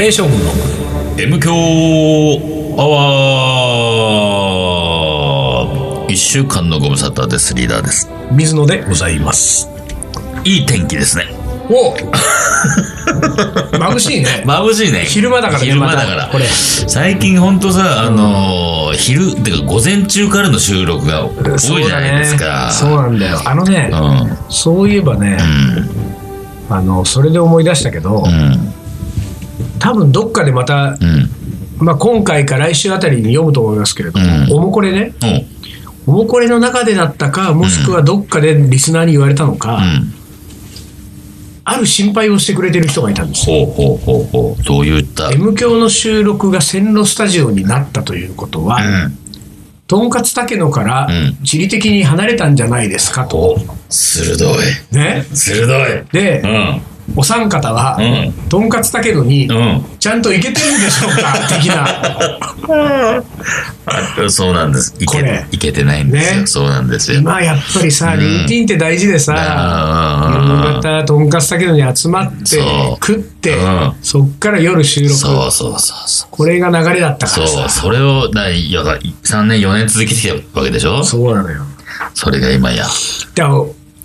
レー将軍の M 強アワー一週間のご無沙汰ですリーダーです。水野でございます。いい天気ですね。お眩しいね。眩しいね。昼間だからね昼間だから。これ。最近ほんとさあのー昼っていうか午前中からの収録が多いじゃないですか。そうなんだよ。あのね、うん。そういえばね、あのそれで思い出したけど、うん多分どっかでまた、うん。まあ、今回か来週あたりに読むと思いますけれども、うん。おもこれね。おおもこれの中でだったかもしくはどっかでリスナーに言われたのか、うん。ある心配をしてくれてる人がいたんですよ。ほうほうほうほう。どういった？M 響の収録が線路スタジオになったということは、うん。とんかつ竹野からうん。地理的に離れたんじゃないですかと。お鋭い。ね、鋭い。で、うんお三方は、うん。とんかつ竹野にうん。ちゃんと行けてるんでしょうか？的な。あそうなんです。いけいけてないんですよ、ね。そうなんですよ。今やっぱりさ、ルーティンって大事でさ、うん。夕方とんかつ竹野に集まって食って、うん。そっから夜収録。そうそうそうそう。これが流れだったからさ。そう。それをなやが3年4年続けてきたわけでしょ？そうなのよ。それが今や。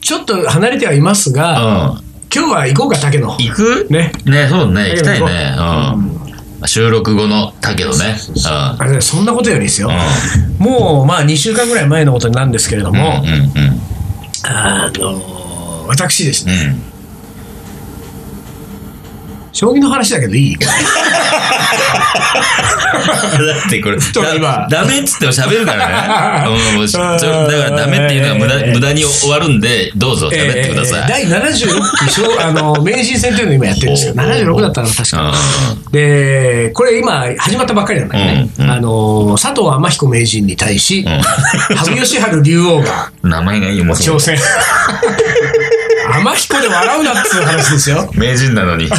ちょっと離れてはいますうが、ん今日は行こうか、竹野。行く？ね。ねそうね行きたいね。行う。ん。収録後のだけどねあれそんなことよりですよ、うもうまあ2週間ぐらい前のことなんですけれども、あの私ですね、うん将棋の話だけどいい？だってこれ、ダメっつっても喋るからね。うんだからダメっていうのは無駄ええ無駄に終わるんで、どうぞ喋ってください。第76期将 あの名人戦というのを今やってるんですよおうおう。おう76だったら確か。うでこれ今始まったばっかりなんだよね、うんうん。あの佐藤天彦名人に対し、ん。羽生善治竜王がん 名前がいいもん。挑戦天彦で笑うなっつう話ですよ。名人なのに。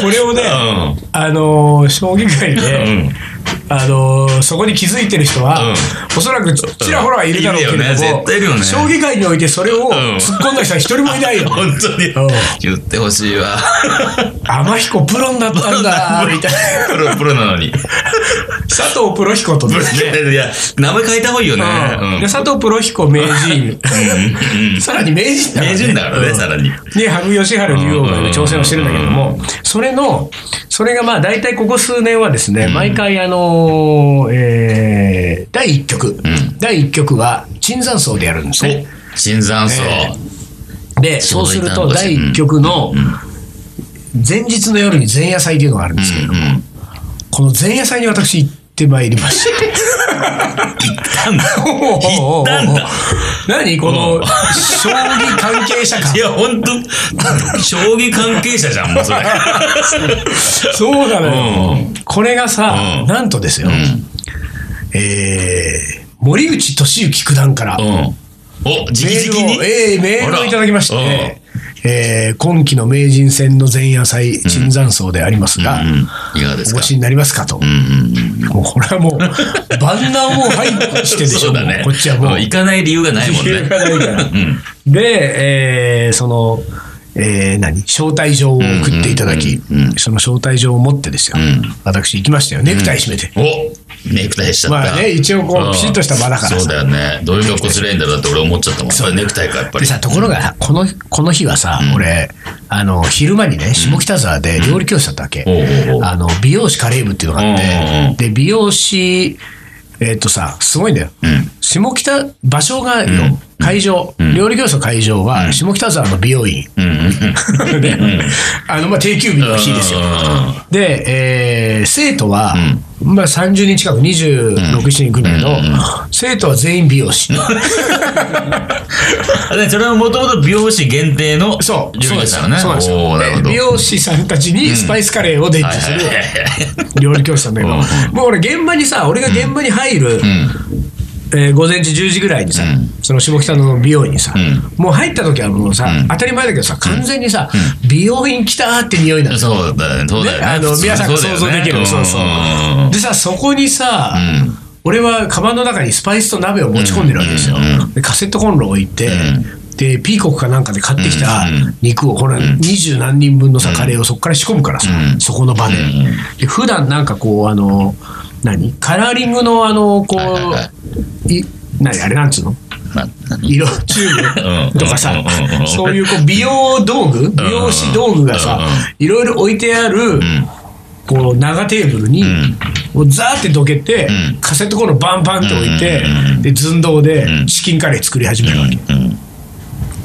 これをね、うん。あのー将棋界で、うんあのーそこに気づいてる人は、うんおそらくちちらほらはいるだろうけれどね将棋界においてそれをん突っ込んだ人は一人もいないよ。本当にうん。言ってほしいわ。天彦プロになったんだ、みたいな。プロ、プロなのに。佐藤プロ彦とですね。いや、名前変えた方がいいよね。佐藤プロ彦名人、さらに名人だから、名人だからね、さらに。に羽生善治竜王が今挑戦をしてるんだけども、それの、それがまあ大体ここ数年はですね、毎回あのーえー第1局、第1局は椿山荘でやるんですね。新山荘。で、そうすると第1局の前日の夜に前夜祭というのがあるんですけれども、うん。この前夜祭に私行ってまいりまして。なんだ。行ったんだ 何この将棋関係者かい。や、本当将棋関係者じゃん、もうそれ。そうなのよ。うんこれがさ、うんなんとですよ、んえー森内俊之九段から、うん。お、直メ々にえーメールをいただきまして、えー今期の名人戦の前夜祭、椿山荘でありますが、うん。いかがですか？お越しになりますかと。うんうんうん。もうこれはもう、万難を排してでしょ、ね。こっちはもう。行かない理由がないもんね。うん。で、えーその、えー何？招待状を送っていただき、うんうんうんその招待状を持ってですよ、ん私行きましたよ。ネクタイ締めて。おネクタイしちゃった。まあね一応こううんピシッとした場だからさそうだよね。どういう格好すりゃいいんだろうって俺思っちゃったもん。それネクタイか、やっぱり。でさ、ところが、この、この日はさ、俺、あの、昼間にね、下北沢で料理教室だったわけ。おうおうおうあの、美容師カレー部っていうのがあっうんうんうんて、で、美容師、えっとさ、すごいんだよ。ん下北、場所がよ、会場、料理教室の会場は、下北沢の美容院。で、あの、まあ、定休日の日ですよ。で、えー生徒は、まあ、30人近く、26、7人んだけど、生徒は全員美容師。それはもともと美容師限定のそう、料理ですからね。そうです美容師さんたちにスパイスカレーを伝授する料理教室なんだけど、うん。もう俺現場にさ、俺が現場に入る、うん。えー午前中10時ぐらいにさ、その下北の美容院にさ、もう入った時はもうさ、当たり前だけどさ、完全にさ、美容院来たーって匂いなんそうだね。そうだよね。ねあの皆さんが想像できる、そうそうう。ん。でさ、そこにさ、ん。俺はカバンの中にスパイスと鍋を持ち込んでるわけですよ。でカセットコンロを置いて、で、ピーコックかなんかで買ってきたうん。肉を、ほら、二十何人分のさ、カレーをそこから仕込むからさ、うん。そこの場で。で普段なんかこう、あの、何？カラーリングのあの、こはいはいはう、い何？あれなんつうの？まあ、何？色？チューブ？とかさそういうこう美容道具、美容師道具がさいろいろ置いてある、こう長テーブルに、もうザーってどけてうん、カセットコンロバンバンって置いてうん、で、寸胴でチキンカレー作り始めるわけ。うん。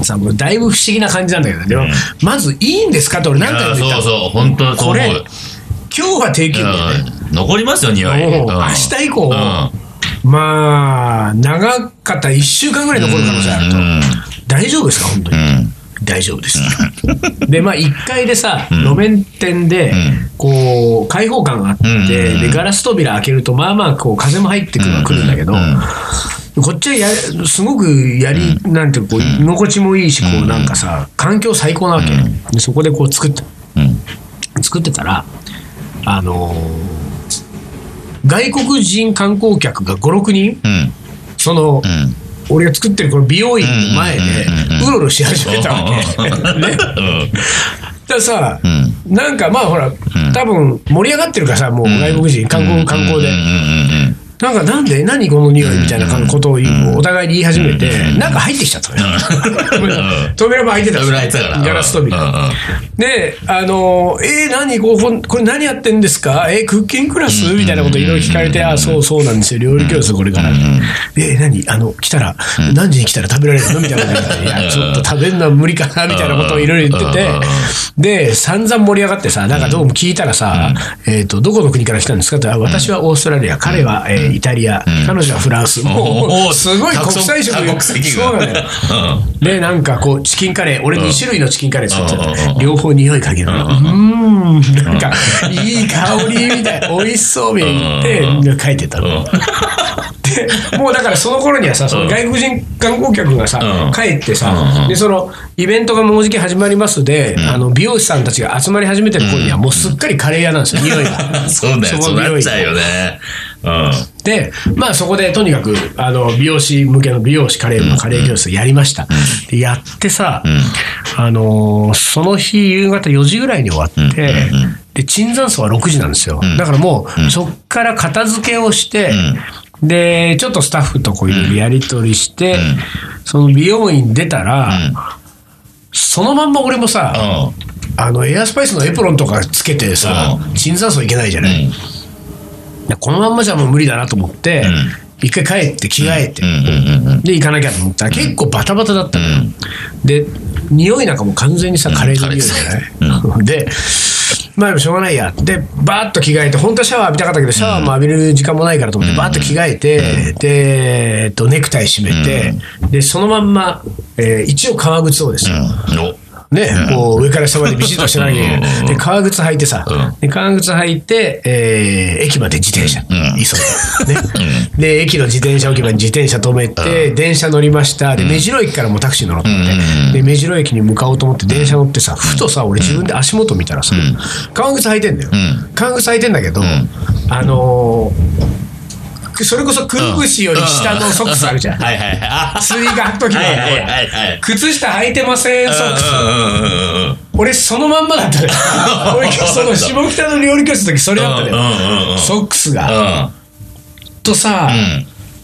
さ、もうだいぶ不思議な感じなんだけどね、でもうん、まずいいんですか？って俺何回も言ったの。そうそう、本当。これ、今日は定休日ね。うん残りますよ、匂い。明日以降うんまあ、長かった1週間ぐらい残る可能性あると。うん大丈夫ですか、本当に？うん。大丈夫です。で、まあ、1階でさ、ん路面店でん、こう、開放感があって、で、ガラス扉開けると、まあまあ、こう、風も入ってくるは来るんだけど、うんこっちはや、すごくやり、なんていうか、こう、居心地もいいし、こう、なんかさ、環境最高なわけ。で、そこでこう、作って、うん。作ってたら、あのー外国人観光客が5、6人、うん。その、うん。俺が作ってるこの美容院の前でうろうろし始めたわけ。ね。ださ、うん。なんかまあほら、多分盛り上がってるからさ、もう外国人、観光、観光で。うんなんかなんで何この匂いみたいなことをお互いに言い始めて、なんか入ってきちゃったのよ。扉も開いてたしガラス扉。で、あの、えー、何こここれ何やってんですか？えー、クッキングクラス？みたいなこといろいろ聞かれて、あ、そうそうなんですよ、料理教室これから。えー、何？あの、来たら、何時に来たら食べられるの？みたいなこといや、ちょっと食べるのは無理かな？みたいなことをいろいろ言ってて、で、散々盛り上がってさ、なんかどうも聞いたらさ、えっと、どこの国から来たんですか？って、あ私はオーストラリア、彼は、えーイタリア、彼女はフランス。もう、すごい国際色多国籍が。そうなのよ。で、なんかこう、チキンカレー、俺2種類のチキンカレー作ってうん。た。両方匂い嗅げるの。うーん、なんか、いい香りみたいな、美味しそうみたいに言って、書いてたの。で、もうだからその頃にはさ、その外国人観光客がさうん、帰ってさう、んで、その、イベントがもうじき始まりますで、あの、美容師さんたちが集まり始めてる頃には、もうすっかりカレー屋なんですよ、匂いが。そうだよ、そうなっちゃうよね。うん。で、まあそこでとにかく、あの、美容師向けの美容師カレーのカレー教室やりました。でやってさ、あのーその日夕方4時ぐらいに終わって、で、椿山荘は6時なんですよ。だからもう、そっから片付けをして、で、ちょっとスタッフとこういろいろやり取りして、その美容院出たら、そのまんま俺もさ、あの、エアスパイスのエプロンとかつけてさ、うん。椿山荘行けないじゃない？このまんまじゃもう無理だなと思って、ん。一回帰って着替えて、うん。うん。うん。で行かなきゃと思ったら結構バタバタだったの。よ、で匂いなんかもう完全にさカレーの匂いじゃない、でまあでもしょうがないや。でバーッと着替えて本当はシャワー浴びたかったけどシャワーも浴びる時間もないからと思ってバーッと着替えて、で、えっと、ネクタイ締めて、でそのまんま、えー一応革靴をですよ、ね、こう上から下までビシッとしてなきゃいけない。うん。で、革靴履いてさ、うん。で革靴履いて、えー駅まで自転車、ん。急いで。ね。で、駅の自転車置き場に自転車止めて、電車乗りました。で、目白駅からもうタクシー乗ろうと思って、で、目白駅に向かおうと思って電車乗ってさ、ふとさ、俺自分で足元見たらさ、革靴履いてんだよ。ん。革靴履いてんだけど、あのーそれこそくるぶしより下のソックスあるじゃん。はいはいはい。あスリー。靴下履いてません、ソックス。俺そのまんまだったね 俺その下北の料理教室の時それだったねソックスが、うん。とさ、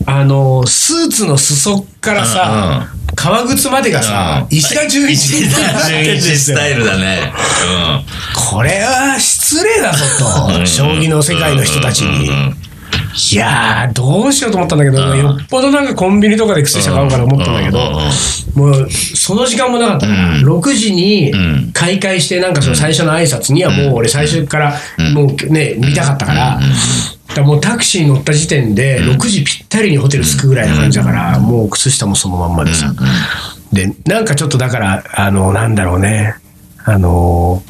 あのスーツの裾からさ、革靴までがさ、うん。石田純一に石田純一スタイルだね。これは失礼だぞと。将棋の世界の人たちにいやーどうしようと思ったんだけど、うん。よっぽどなんかコンビニとかで靴下買おうかな思ったんだけど、もうその時間もなかったから、6時にん。開会してなんかその最初の挨拶にはもう俺最初からもうね見たかったから、だからもうタクシーに乗った時点で6時ぴったりにホテル着くぐらいな感じだから、もう靴下もそのまんまでさ、でなんかちょっとだからあのなんだろうね。あの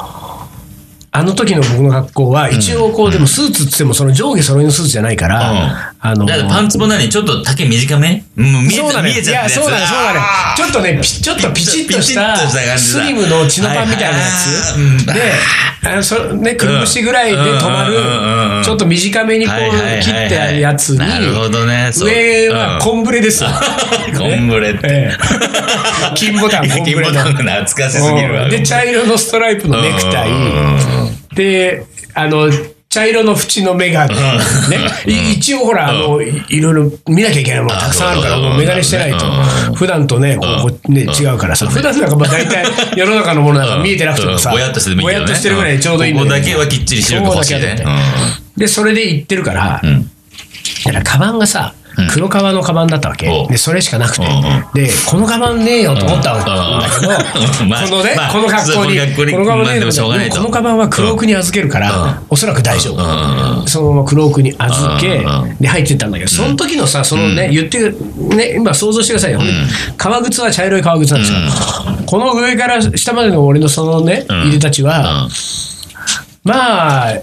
あの時の僕の学校は、一応こう、でもスーツっつっても、その上下揃いのスーツじゃないから、あのだパンツも何ちょっと丈短め？うん、見えちゃってるやついや、そうだね、そうだね。ちょっとね、ピちょっとピチッとした、スリムのチノパンみたいなやつ。で、あのそね、くるぶしぐらいで止まる、ちょっと短めにこう切ってあるやつに、なるほどね。上はコンブレですよ。コンブレって。ええ。金ボタン、金ボタン。懐かしすぎるわ。で、茶色のストライプのネクタイ。で、あの、茶色の縁のメガネ。ね。い一応ほら、あの、いいろいろ見なきゃいけないものたくさんあるから、あもうメガネしてないと。うん。普段とね、こうね、違うからさ。普段なんかまあ大体世の中のものなんか見えてなくてもさ。ぼやっとしてるぐらいでちょうどいいんだここだけはきっちりしてるかもしれない。で、それで行ってるから、ん。だからカバンがさ、黒革のカバンだったわけ。お。で、それしかなくて。で、このカバンねえよと思ったわけ。だけど、このねまあ、この格好に、このカバンねえまあでもしょうがないと。このカバンは黒奥に預けるから、おそらく大丈夫。そのまま黒奥に預けで、入ってったんだけど、その時のさ、そのね、言ってる、ね、今想像してくださいよ。革靴は茶色い革靴なんですよ。この上から下までの俺のそのね、ん。入れたちは、まあ、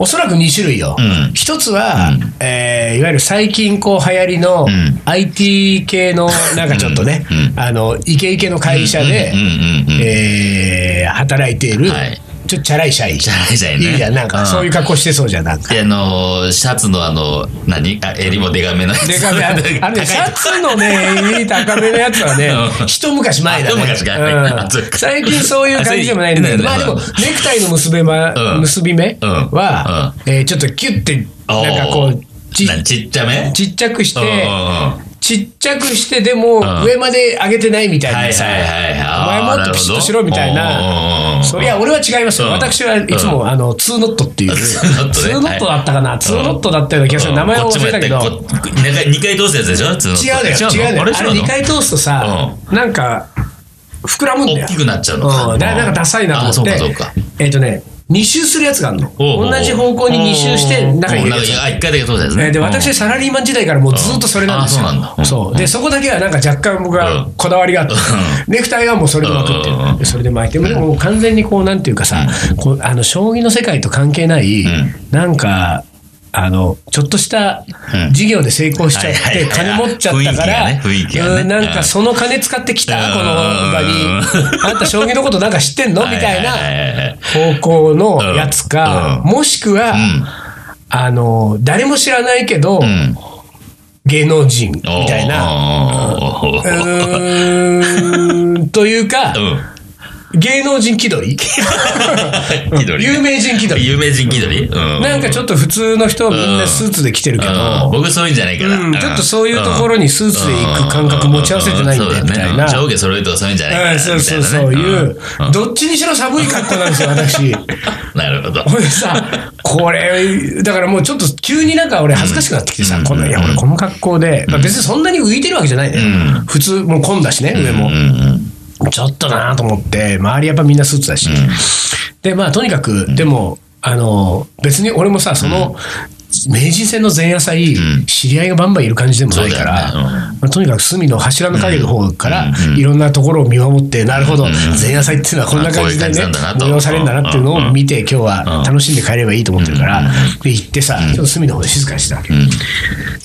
おそらく2種類よ。うん。一つは、えーいわゆる最近こう流行りのん。IT 系の なんかちょっとね、うん。あの、イケイケの会社でうんうんうんうん、えー働いている、はいちょっとチャラい社員。チャラい社員ね。いいじゃん、なんかうん。そういう格好してそうじゃん、なんか。で、あのー、シャツのあの、何？あ襟もデカめのやつ。でかめ。あれあれね、シャツのね、高めのやつはね う、ん。一昔前だね。一昔前。最近そういう感じでもないんだけど、まあでも、ネクタイの結びまうん。結び目は、えーちょっとキュッて、なんかこう、ちっちゃめ？ちっちゃくしてちっちゃくして、でも、ん。上まで上げてないみたいなさ、はいはいはい。はいお前もっとピシッとしろみたいな。そいや、俺は違いますよ。うん。私はいつも、あの、ツーノットっていう。ツーノットだったかな。ツーノットだったような気がする。うん。名前を忘れたけど。こっちもやったこ二回二回通すやつでしょ？違違うのよ、違うの？よ。あれ2回通すとさ、なんか、膨らむんだよ。大きくなっちゃうのか。うん、なんかダサいなと思って。えっとね、2周するやつがあるの。同じ方向に2周して、中に入れるやつ。うんなんか一回だけ通すやつね。えーで、私、サラリーマン時代からもうずっとそれなんですよ。そうなんだ。そう。で、そこだけはなんか若干僕はうん。こだわりがあって、ネクタイはもうそれでまくってう。ん。うそれで巻いて、でももう完全にこう、なんていうかさ、こうあの、将棋の世界と関係ない、ん。なんか、あの、ちょっとしたうん。事業で成功しちゃって、金持っちゃったから、なんかその金使ってきた、うん。この場に。あんた将棋のことなんか知ってんの？みたいな方向のやつか、うん。もしくは、ん。あの、誰も知らないけど、うん。芸能人みたいな。というか、うん。芸能人気取り？気取り有名人気取り。有名人気取り？うん。なんかちょっと普通の人はみんなスーツで来てるけうん。ど、僕そういうんじゃないから。うん。ちょっとそういうところにスーツで行く感覚持ち合わせてないんで、みたいな。上下揃えるとかそういうんじゃないから。うんそうそうそういう、どっちにしろ寒い格好なんですよ、私。なるほど。ほんでさ、これ、だからもうちょっと急になんか俺恥ずかしくなってきてさ、この、いや、俺この格好で、まあ別にそんなに浮いてるわけじゃないね。普通、もう混んだしね、上も。ちょっとなと思って、周りやっぱみんなスーツだし。で、まあとにかく、でも、あの、別に俺もさ、その、名人戦の前夜祭、知り合いがバンバンいる感じでもないから、とにかく隅の柱の影の方から、いろんなところを見守って、なるほど、前夜祭っていうのはこんな感じでね催されるんだなっていうのを見て、今日は楽しんで帰ればいいと思ってるから、で、行ってさ、ちょっと隅の方で静かにしてたわけ。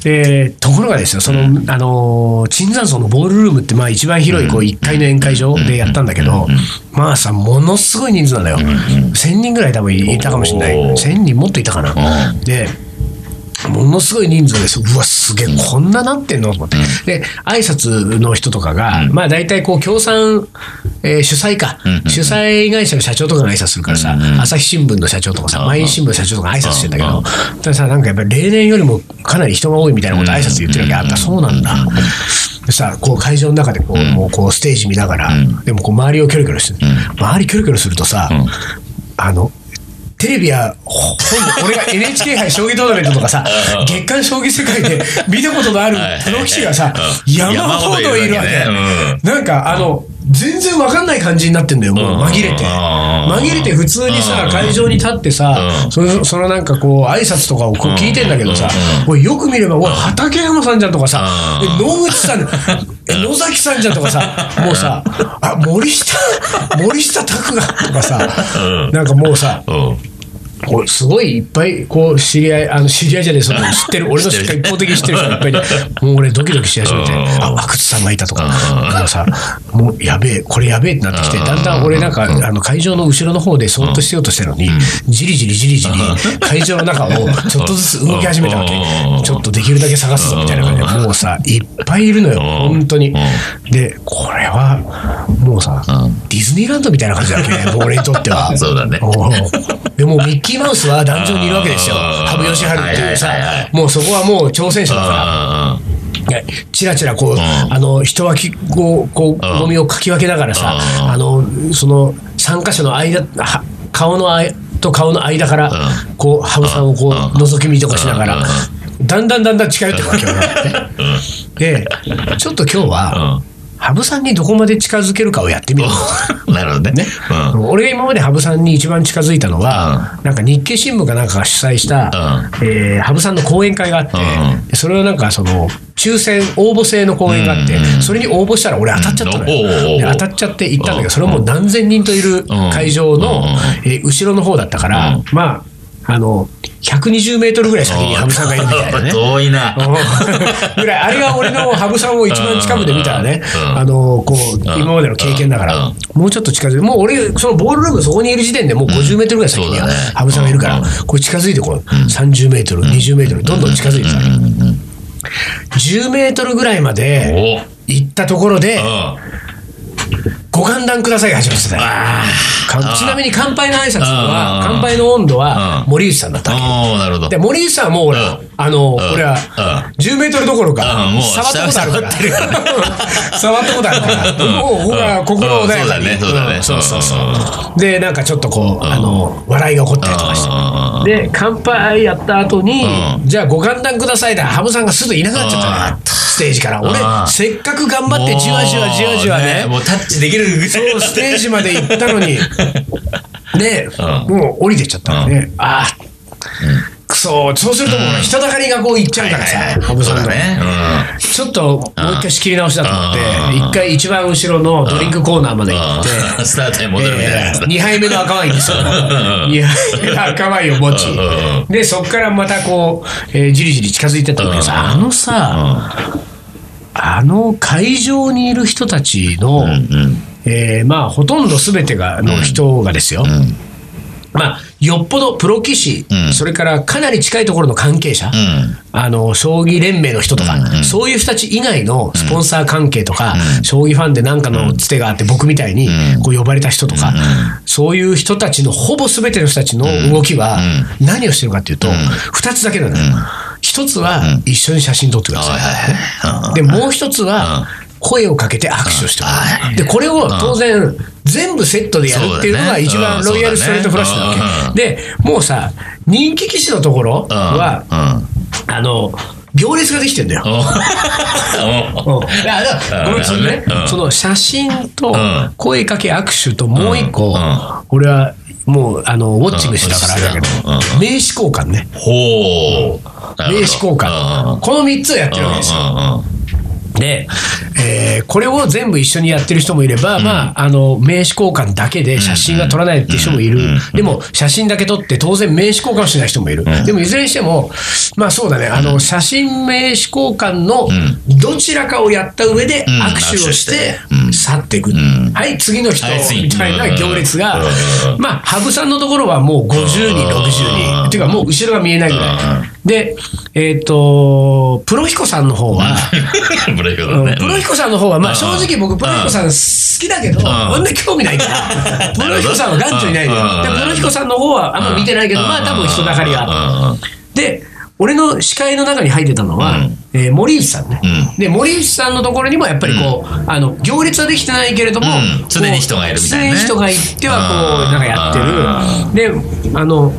で、ところがですよ、その、あのー、椿山荘のボールルームって、まあ一番広い、こう、1階の宴会場でやったんだけど、まあさ、ものすごい人数なんだよ。1000人ぐらい多分いたかもしれない。おー1000人もっといたかな。で、ものすごい人数です。うわ、すげえ、こんななってんの？と思って。で、挨拶の人とかが、まあ大体こう、協賛、えー主催か、主催会社の社長とかが挨拶するからさ、朝日新聞の社長とかさ、毎日新聞の社長とかが挨拶してんだけど、たださ、なんかやっぱり例年よりもかなり人が多いみたいなこと挨拶言ってるわけ。あった、そうなんだ。でさ、こう会場の中でこう、もうこうステージ見ながら、でもこう周りをキョロキョロしてる、周りキョロキョロするとさ、あの、テレビや、ほ本俺が NHK 杯将棋トーナメントとかさ、月刊将棋世界で 見たことのあるプロ棋士がさ、うん。山ほどいるわけ。なんか、あの、全然わかんない感じになってんだよ、もう。紛れて。うん。紛れて普通にさ、会場に立ってさう、ん。そのそのなんかこう、挨拶とかをこう聞いてんだけどさ、おいよく見れば、おい、畠山さんじゃんとかさ、野口さん、え野崎さんじゃんとかさ、もうさ、あ、森下、森下拓がとかさ、なんかもうさ、うんすごいいっぱいこう知り合いあの知り合いじゃねえそ の知ってる俺の一方的に知ってる人がいっぱいでもう俺ドキドキし始めて うん。あ阿久津さんがいたとか。もうさもうやべえこれやべえってなってきてだんだん俺なんかあの会場の後ろの方でそっとしようとしてるのにじりじりじりじり会場の中をちょっとずつ動き始めたわけ。うん。ちょっとできるだけ探すぞみたいな感じでもうさいっぱいいるのよ本当に。でこれはもうさディズニーランドみたいな感じだわけね俺にとっては。そうだね。でもミッキーマウスは壇上にいるわけですよ。あー羽生善治っていうさ。もうそこはもう挑戦者だかあら、ねチラチラこう、ん。あの、人脇、こう、こう、ゴミをかき分けながらさ、うん。あの、その、3箇所の間、は顔の間と顔の間から、こう、羽生さんをこう、覗き見とかしながら、だんだんだんだん近寄ってくるわけよ。ね。で、ちょっと今日は、羽生さんにどこまで近づけるかをやってみよう。うん。なるほどね。うん。俺が今まで羽生さんに一番近づいたのは、なんか日経新聞かなんかが主催した、えー羽生さんの講演会があって、うん。でそれはなんかその抽選応募制の講演があって、それに応募したら俺当たっちゃったのよ、うん。当たっちゃって行ったんだけど、それはもう何千人といる会場の、うん。えー後ろの方だったから、まああの120メートルぐらい先に羽生さんがいるみたいなね。遠いな。ぐらい、あれが俺の羽生さんを一番近くで見たらね、うん。あの、こう、今までの経験だからうん、もうちょっと近づいて、もう俺、そのボールルームそこにいる時点でもう50メートルぐらい先には羽生さんがいるからうん、これ近づいてこう、30メートル、20メートル、どんどん近づいてた。わけ。10メートルぐらいまでお。行ったところで、うん。ご歓談くださいが始まってた。ちなみに乾杯の挨拶うんは、乾杯の温度はうん森内さんだったなるほど。で、森内さんはもう俺、うん。あの、ん。俺は、10メートルどころか、触ったことあるから。触ったことあるから。もう、僕は心穏やかに。うんそうだねそうだね。んそうそうそう。で、なんかちょっとこう、あの、笑いが起こったりとかして。で、乾杯やった後に、うじゃあご歓談くださいだ。羽生さんがすぐいなくなっちゃったステージから。俺う、んせっかく頑張ってじわじわじわじわね。もうタッチできるそう、ステージまで行ったのに、で、うん。もう降りてっちゃったのね。ああ、くそ、そうするともう人だかりがこう行っちゃうからさ、羽生さんね。ちょっともう一回仕切り直しだと思ってう、ん。一回一番後ろのドリンクコーナーまで行って、うん。スタートに戻るみたいな。やつだ。2杯目の赤ワインですよ。2杯目の赤ワインを持ちうん、で、そこからまたこう、えーじりじり近づいてったんだけどさ、あのさ、あの会場にいる人たちの、えーまあ、ほとんどすべてがの人がですよ、まあ、よっぽどプロ棋士、うん。それからかなり近いところの関係者、うん。あの将棋連盟の人とか、そういう人たち以外のスポンサー関係とか、将棋ファンで何かのつてがあって、僕みたいにこう呼ばれた人とか、そういう人たちのほぼ全ての人たちの動きは、何をしてるかっていうと、2つだけなのよ。一つは一緒に写真撮ってください。で、もう一つは、声をかけて握手をしてもらう。で、これを当然、全部セットでやるっていうのが一番ロイヤルストレートフラッシュなわけ。で、もうさ、人気棋士のところは、あの、行列ができてんだよ。ごめんそのね。うん。その写真とん。声かけ握手ともう一個俺はもうあのウォッチングしてたからあれだけど名刺交換ね。ほう。名刺交換。この3つをやってるわけですよ。で、えーこれを全部一緒にやってる人もいれば、まあ、あの、名刺交換だけで写真が撮らないっていう人もいる。でも、写真だけ撮って当然名刺交換をしない人もいる。でも、いずれにしても、まあそうだね、あの、写真名刺交換のどちらかをやった上でん。握手をしてうん。去っていく。ん。はい、次の人みたいな行列がう、ん。まあ、羽生さんのところはもう50人、60人。っていうか、もう後ろが見えないぐらい。で、えっと、プロヒコさんの方は、プロヒコさんの方は、まあうん。正直僕、プロヒコさん好きだけど、そん。な興味ないから、プロヒコさんは眼中にないのよ。プロヒコさんの方はあんま見てないけど、まあ多分人だかりがある。で、俺の視界の中に入ってたのは、えー森内さんね、うん。で、森内さんのところにもやっぱりこう、あの、行列はできてないけれども、うん。常に人がいるみたいなね。常に人がいてはこう、うんなんかやってる。で、あの、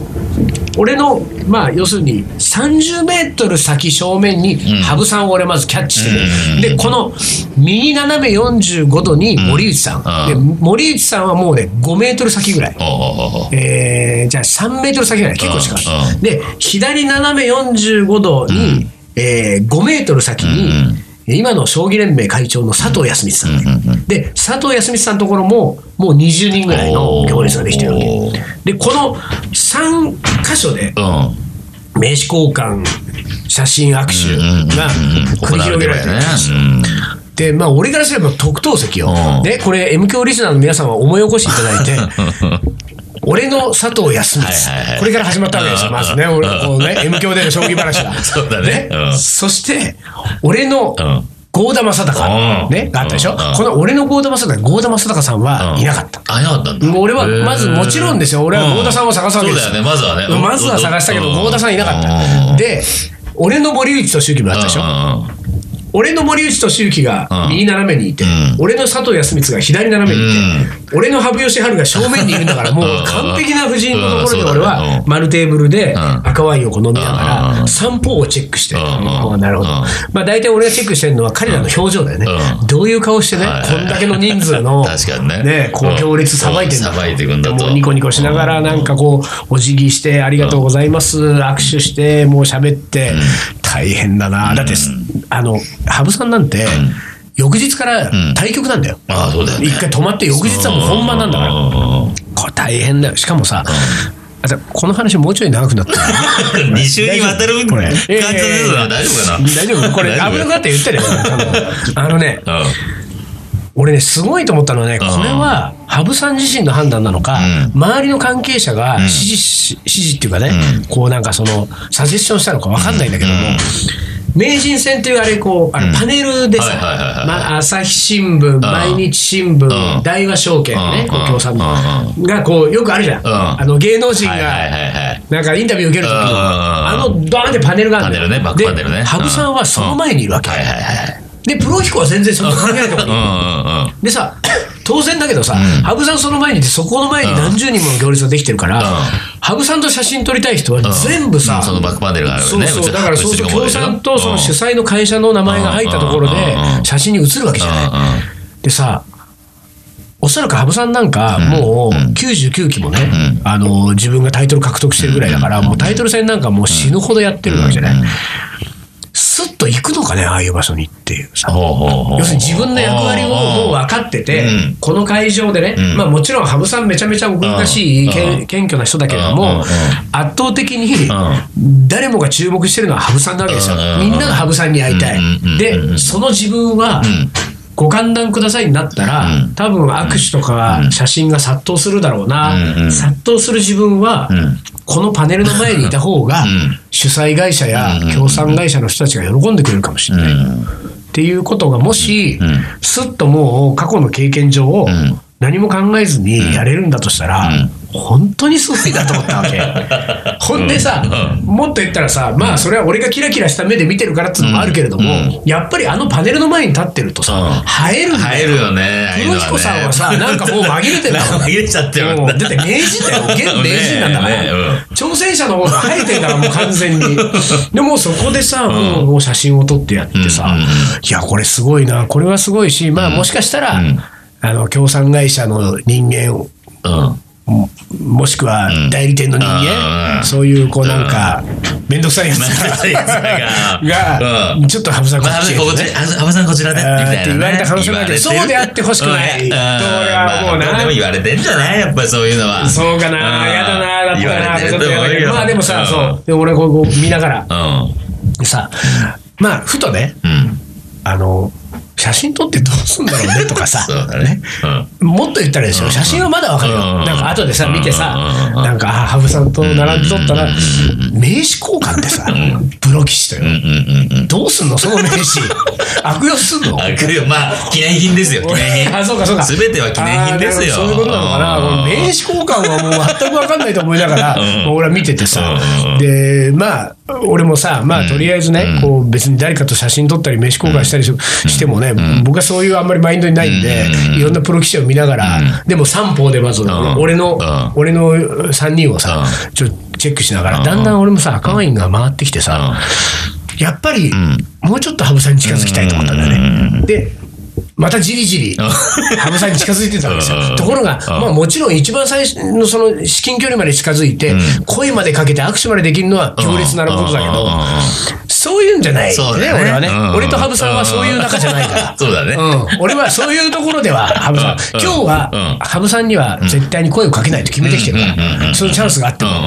俺の、まあ、要するに30メートル先正面に羽生さんを俺まずキャッチしてうん。る、でこの右斜め45度に森内さん、うんで森内さんはもうね5メートル先ぐらい、えーじゃあ3メートル先ぐらい。結構近い、うん。うん。で左斜め45度に、えー5メートル先に、今の将棋連盟会長の佐藤康光さんだよで、佐藤康光さんのところも、もう20人ぐらいの行列ができてるわおけ。で、この3箇所で、うん。名刺交換、写真握手が繰り広げられてるんですよ。で、まあ、俺からすれば特等席よ。うんね、これ、M 教リスナーの皆さんは思い起こしていただいて、俺の佐藤康光、これから始まったわけですよ、まずね、俺こうね、M 教での将棋話が。そうだね。うん。そして、俺のうん。郷田正孝、うん。ね、があったでしょ、うん。この俺の郷田正孝、郷田正孝さんはいなかった。あ、いなかったんだ。俺はまずもちろんですよ。俺はうん。郷田さんを探すわけです。よそうだよね、まずはね。まずは探したけど、うん。郷田さんいなかった。うん。で、俺の森内俊之もあったでしょ？うん俺の森内俊之がうん。右斜めにいて、うん。俺の佐藤康光が左斜めにいて、俺の羽生善治が正面にいるんだから、もう完璧な布陣のところで俺は丸テーブルでん。赤ワインをこう飲みながうん。ら、三方をチェックして、なるほど。うん。まあ大体俺がチェックしてるのは彼らの表情だよね。う。ん。どういう顔してねはい、こんだけの人数の、ね。ね、こう行列さばいてんだうんさばいていくんだと。もうニコニコしながら、なんかこう、お辞儀して、ありがとうございます、握手して、もう喋って、大変だな。だって、あの、羽生さんなんて、翌日から対局なんだよ。ああ、そうだよね。一回止まって、翌日はもう本番なんだから。うんこれ大変だよ。しかもさ、あじゃあこの話もうちょい長くなってる。二週にわたる感じええですな。大丈夫かな？大丈夫？これ、危なくなって言って るよ。あのね、うん俺ね、すごいと思ったのはね、これは、羽生さん自身の判断なのか、う周りの関係者が指示し、指示っていうかね、こうなんかその、サジェッションしたのかわかんないんだけども、名人戦っていうあれ、こう、あのパネルでさ朝日新聞、毎日新聞、ん。大和証券ね、うん。こう共産うが、こう、よくあるじゃん。ん。あの、芸能人が。なんかインタビュー受けるときあの、ドーンってパネルがあるんだよ。パネルね羽生さんはその前にいるわけ。で、プロ飛行は全然そんな関係ないところにうんうんうん。でさ、当然だけどさ、羽生さんその前にそこの前に何十人もの行列ができてるから、うん。羽生さんと写真撮りたい人は全部さ、うん。そのバックパネルがあるよね。そうそう、だからそうすると共産とその主催催の会社の名前が入ったところで写真に写るわけじゃない。でさ、おそらく羽生さんなんか、もう99期もね、あの、自分がタイトル獲得してるぐらいだから、もうタイトル戦なんかもう死ぬほどやってるわけじゃない。スッと行くのかね、ああいう場所にっていう。さ。要するに自分の役割をもう分かってて、うん。この会場でね、ん。まあもちろん羽生さんめちゃめちゃ奥ゆかしい、謙虚な人だけれども、圧倒的にん。誰もが注目してるのは羽生さんなわけですよ。みんなが羽生さんに会いたい。で、その自分は、ご歓談くださいになったら、うん。多分握手とか写真が殺到するだろうな、殺到する自分は、んこのパネルの前にいた方が、ん。主催会社や協賛会社の人たちが喜んでくれるかもしれない。っていうことがもし、ん。すっともう過去の経験上、ん何も考えずにやれるんだとしたら、本当にすごいなと思ったわけ。ほんでさ、もっと言ったらさ、まあそれは俺がキラキラした目で見てるからっていうのもあるけれども、やっぱりあのパネルの前に立ってるとさ、映えるんだよ。入るよね。ああいうの黒彦さんはさ、なんかもう紛れてんだもん。紛れちゃってるもうだって名人だよ。現 名人なんだから。ね挑戦者の方が生えてんだから、もう完全に。でもそこでさ、もう写真を撮ってやってさ、いや、これすごいな。これはすごいし、まあもしかしたら、あの、協賛会社の人間。ももしくは代理店の人間、うん。そういうこうなんか、めん。どくさいやつが、ちょっと羽生さんこまあ、っちねあ羽生さんこちらで。って言われた可能性もあるけどそうであってほしくない。うん。と俺は思うな。まあでも言われてんじゃない？やっぱりそういうのは。そうかな、うんやだな、だったな、まあでもさ、ん。そう、で俺こう見ながら、うん。さ、まあ、ふとね、うん。あの、写真撮ってどうすんだろうねとかさ、ね。うん。もっと言ったらですよ、写真はまだわかるよ。うん。なんか後でさ、見てさう、ん。なんか、あ羽生さんと並んで撮ったら、名刺交換ってさ、プロ棋士とよ。どうすん。のその名刺。悪用すんの？あ、来るよ。まあ、記念品ですよ、記念品。あ、そうかそうか。すべては記念品ですよ。そういうことなのかな。名刺交換はもう全く分かんないと思いながら、俺は見ててさ。うん。で、まあ、俺もさ、まあ、とりあえずね、こう別に誰かと写真撮ったり、名刺交換したりししてもね、僕はそういうあんまりマインドにないんで、いろんなプロ棋士を見ながら、でも三方でまず、ん。俺のうん、俺の3人をさ、ちょっとチェックしながら、だんだん俺もさ、赤ワインが回ってきてさ、やっぱり、もうちょっと羽生さんに近づきたいと思ったんだよね。で、またじりじり、羽生さんに近づいてたんですよ。うん。うん。う。ん。ところが、まあもちろん一番最初のその至近距離まで近づいて、声までかけて握手までできるのは強烈なことだけど、そういうんじゃない、ね、そうだね。俺はね。うん。うん。俺と羽生さんはそういう仲じゃないから。そうだね。うん。俺はそういうところでは、羽生さん、うん。今日はうん。羽生さんには絶対に声をかけないと決めてきてるかうん。うん。うん。うら、ん。そのチャンスがあってもうん。うん。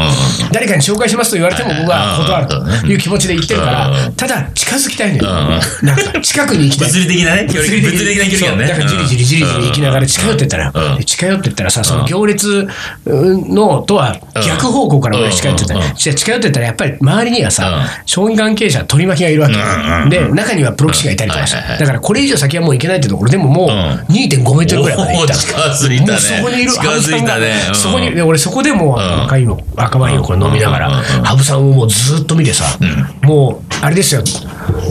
うん、誰かに紹介しますと言われても僕は断るという気持ちで言ってるからうん、ただ近づきたいのよ。うん。なんか近くに行きたい。物理的なね、距離、物理的な距離がね。だからじりじりじりじり行きながら近寄ってったら、近寄ってったらさ、その行列のとは逆方向から俺近寄ってたら、近寄ってったらやっぱり周りにはさう、将棋関係者取り巻きがいるわけ。で、中にはプロ棋士がいたりとかさだからこれ以上先はもう行けないってところでももう2.5メートルぐらいまで行った。近づいたねもうそこにいる近づいたね羽生さんがうんそこに、俺そこでもう赤いの、赤ワインをこれ飲みながら、羽生さんをもうずっと見てさ、もう、あれですよ、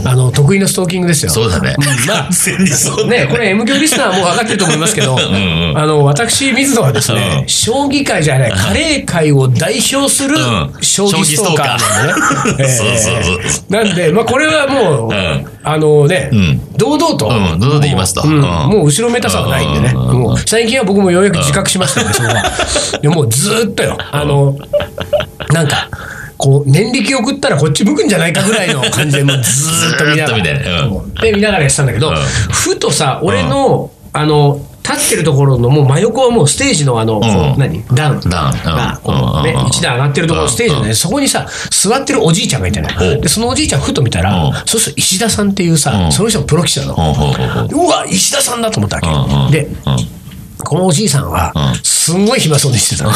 あの、得意のストーキングですよ。そうだね。ん。まあね、これ M 響リスナーはもう分かってると思いますけど、んうん。あの、私、水野はですね、うん。将棋界じゃない、カレー界を代表するうん。将棋ストーカーなんでね。なんで、まあ、これはもう、ん。あのね、ん。堂々と、うん。堂々と言いますと。もう後ろめたさはないんでね、うん。もう最近は僕もようやく自覚しましたん。で、そこは。でもうずーっとよ、あの、なんか、こう、念力を送ったらこっち向くんじゃないかぐらいの 感じで、もうずーっと見ながら。で、見ながらやってたんだけど、うん。ふとさ、俺の、あの、立ってるところのもう真横はもうステージのあの、何？段段うん。が、こうね一段上がってるところ、うん。ステージでね、そこにさ、座ってるおじいちゃんがいたのほう。よ。で、そのおじいちゃんふと見たらうん、そうすると石田さんっていうさう、ん。その人もプロ棋士なの。ほうわ、石田さんだと思ったわけ。で、うんこのおじいさんはうん、すんごい暇そうにしてた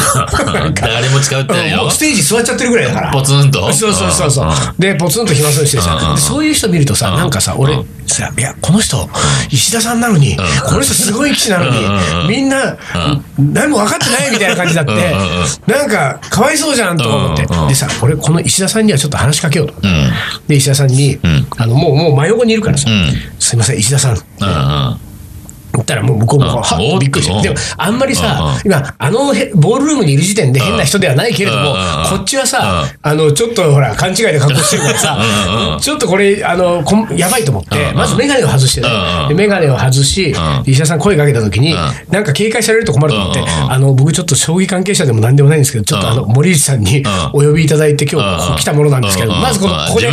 誰も近寄ってないよ。うんもうス。テージ座っちゃってるぐらいだから。ポツンと。そうそうそうそう。うん。で、ポツンと暇そうにしてさで、そういう人見るとさ、うん。なんかさ、俺いや、この人、石田さんなのに、この人すごい棋士なのに、ん。みんな、何も分かってないみたいな感じだってなんか、かわいそうじゃんとか思って。でさ、俺、この石田さんにはちょっと話しかけようと。うん。で、石田さんにん、あの、もう、もう真横にいるからさうん、すいません、石田さん。ったらもう向こうもはっと？びっくりして。おっとでも、あんまりうん。さう、今、あのへボールルームにいる時点で変な人ではないけれどもこっちはさう、あの、ちょっとほら、勘違いで格好してるからうん。さちょっとこれ、あの、やばいと思ってう、ん。まずメガネを外してねでメガネを外しん、石田さん声かけた時にん、なんか警戒されると困ると思って、あの、僕ちょっと将棋関係者でも何でもないんですけど、ちょっとあの、うん。森内さんにお呼びいただいて今日来たものなんですけど、まずこの、うん。ここで、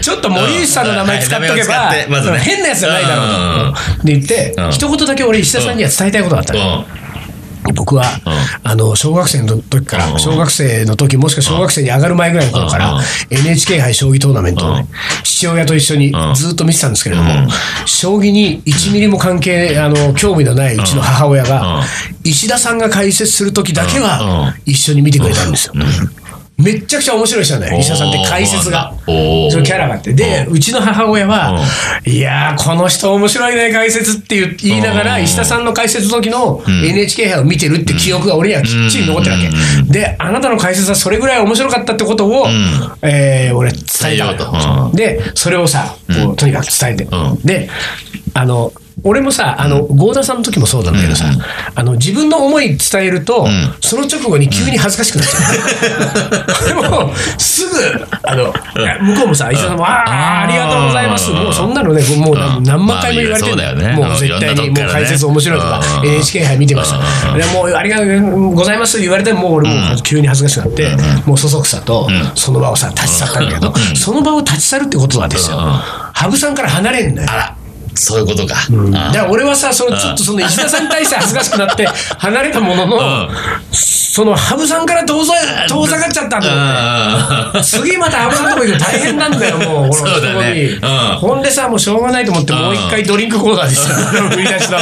ちょっと森内さんの名前使っとけうんば変なやつじゃないだろうと。で言ってう、ん。一言だけ俺石田さんには伝えたいことがあったの。うん。僕は、あの、小学生の時から、うん。小学生の時、もしくは小学生に上がる前ぐらいの頃からうん、NHK 杯将棋トーナメントをねうん、父親と一緒にうん。ずっと見てたんですけれどもうん、将棋に1ミリも関係、あの、興味のないうちの母親がうん、石田さんが解説する時だけうん。は、一緒に見てくれたんですよ。めっちゃくちゃ面白い人なんだよ、石田さんって解説が。そのキャラがあって。で、うちの母親は、いやー、この人面白いね、解説って言いながら、うん。石田さんの解説の時のん。NHK 杯を見てるって記憶が俺にはきっちり残ってるわうん。け。で、あなたの解説はそれぐらい面白かったってことを、えー俺伝えた伝えようと。で、それをさ、とにかく伝えて。うん。で、あの、俺もさ、あの、合田さんの時もそうなんだけどさ、あの、自分の思い伝えると、ん。その直後に急に恥ずかしくなっちゃう。でも、すぐ、あの、向こうもさ、石田さんも、ああ、ありがとうございます。もうそんなのね、もう何何万回も言われてる。もう絶対に、もう解説面白いとか、うん。NHK 杯見てました。でもう、ありがとうございますって言われても、もう俺もう急に恥ずかしくなって、もうそそくさと、その場をさ、立ち去ったんだけど、その場を立ち去るってことはですよ、羽生さんから離れんだよ。あら、そういうことか。あだから俺はさ、そのちょっとその 石田さんに対して恥ずかしくなって離れたものの、ん。その羽生さんから遠ざ遠ざかっちゃったんだあよ。次また羽生さんのとこ行くと大変なんだよ、もう。このね。うん。ほんでさ、もうしょうがないと思って、もう一回ドリンクコーナーでさ、振り出しの、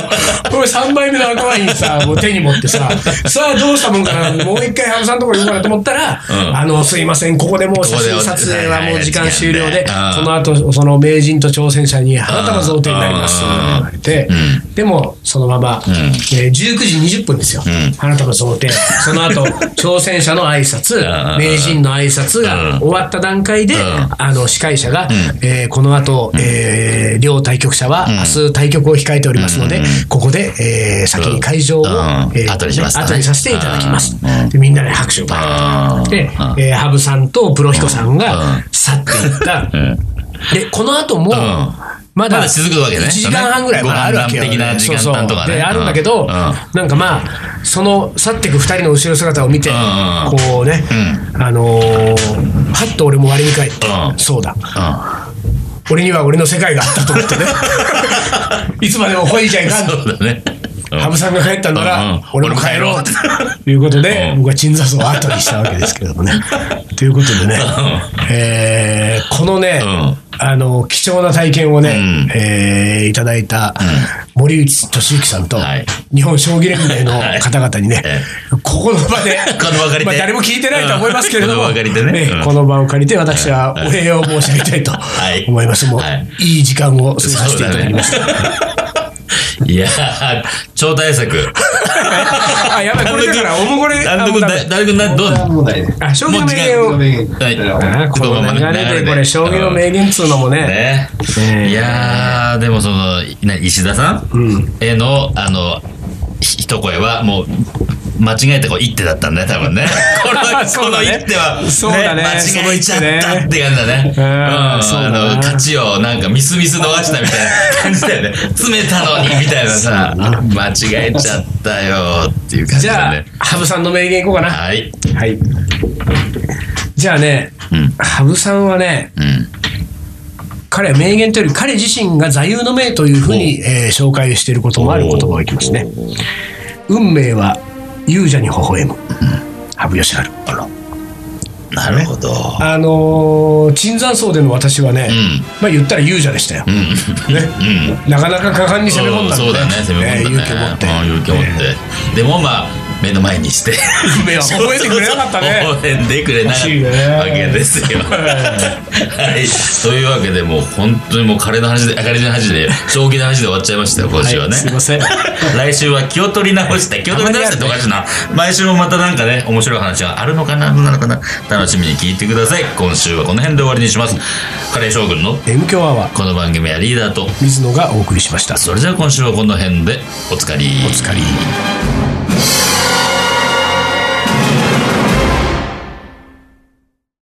これ3杯目の赤ワインさ、もう手に持ってさ、さあどうしたもんかな、もう一回羽生さんのとこ行こうかなと思ったら、うん。あの、すいません、ここでもう写真撮影はもう時間終了で、この後、その名人と挑戦者に花束贈呈になります。うん言われて、でも、そのまま、えー19時20分ですよ。花束贈呈。その後、挑戦者の挨拶、うん。名人の挨拶が終わった段階で、うん。あの、司会者が、えーこの後、えー両対局者は明日対局を控えておりますので、ここで、えー先に会場を、うん。えー後にしますかね。後にさせていただきます。うん。でみんなで拍手をバーンで、えー羽生さんとプロヒコさんが去っていった。ん。で、この後も、まだ続くわけね。1時間半ぐらいまだあるわけよ、ご飯的な時間帯とかねそう。そうであるんだけど、なんかまあ、その去っていく二人の後ろ姿を見て、こうね、あのー、はっと俺も割に返って、うん。そうだ、う俺には俺の世界があったと思ってね、いつまでも吠えちゃいかん。ん。そうだね。うん。羽生さんが帰ったんなら、俺も帰ろう。ということで、うん。僕は鎮座層を後にしたわけですけどもね。ということでね、えーこのね、うんあの貴重な体験をね、ん。えーいただいた森内俊之さんと、はい。日本将棋連盟の方々にね、えここの場で、この場を借りて。まあ、誰も聞いてないと思いますけれども、うん。この場を借りてね。うん。この場を借りて私はお礼を申し上げたいとはい。思います。もう、はい。いい時間を過ごさせていただきました。いやー、超大作。あ、やばい、これだから、おもこれ、あもうダメだ誰君な、どう？問題ね。あ、将棋の名言を。はい。あこの流れで、これ、将棋の名言っつうのもね、ねええいやー、でもその、な石田さんへの、あの、ひ一声は、もう、間違えたこう一手だったんだね、多分ね。この、一手は、そうだね間違えちゃったって感じだね。うんあの、勝ちをなんかミスミス逃したみたいな感じだよね。詰めたのに、みたいなさ、間違えちゃったよっていう感じじゃあだね。、羽生さんの名言いこうかな。はい。はい。じゃあね、うん羽生さんはね、うん。彼は名言というより、彼自身が座右の銘というふうに、えー紹介していることもある言葉をいきますね。運命は勇者に微笑む。羽生善治。なるほど。あのー、椿山荘での私はね、うんまあ言ったら勇者でしたよ。うん。ね、うん。なかなか果敢に攻め込んだんで、そうだね、攻め込んだね。えー勇気を持って。うん勇気を持って。でもまあ、目の前にして。運命は微笑んでくれなかったね微笑んでくれないわけですよ。はい。というわけで、もう本当にもう彼の話で、彼の話で、将棋の話で終わっちゃいましたよ、今週はね。はいすいません。来週は気を取り直して、気を取り直してっておかしいな。毎週もまたなんかね、面白い話があるのかな、どうなのかな。楽しみに聞いてください。今週はこの辺で終わりにします。カレー将軍の M 強アワー、この番組はリーダーと、水野がお送りしました。それじゃあ今週はこの辺でおつかり。おつかり。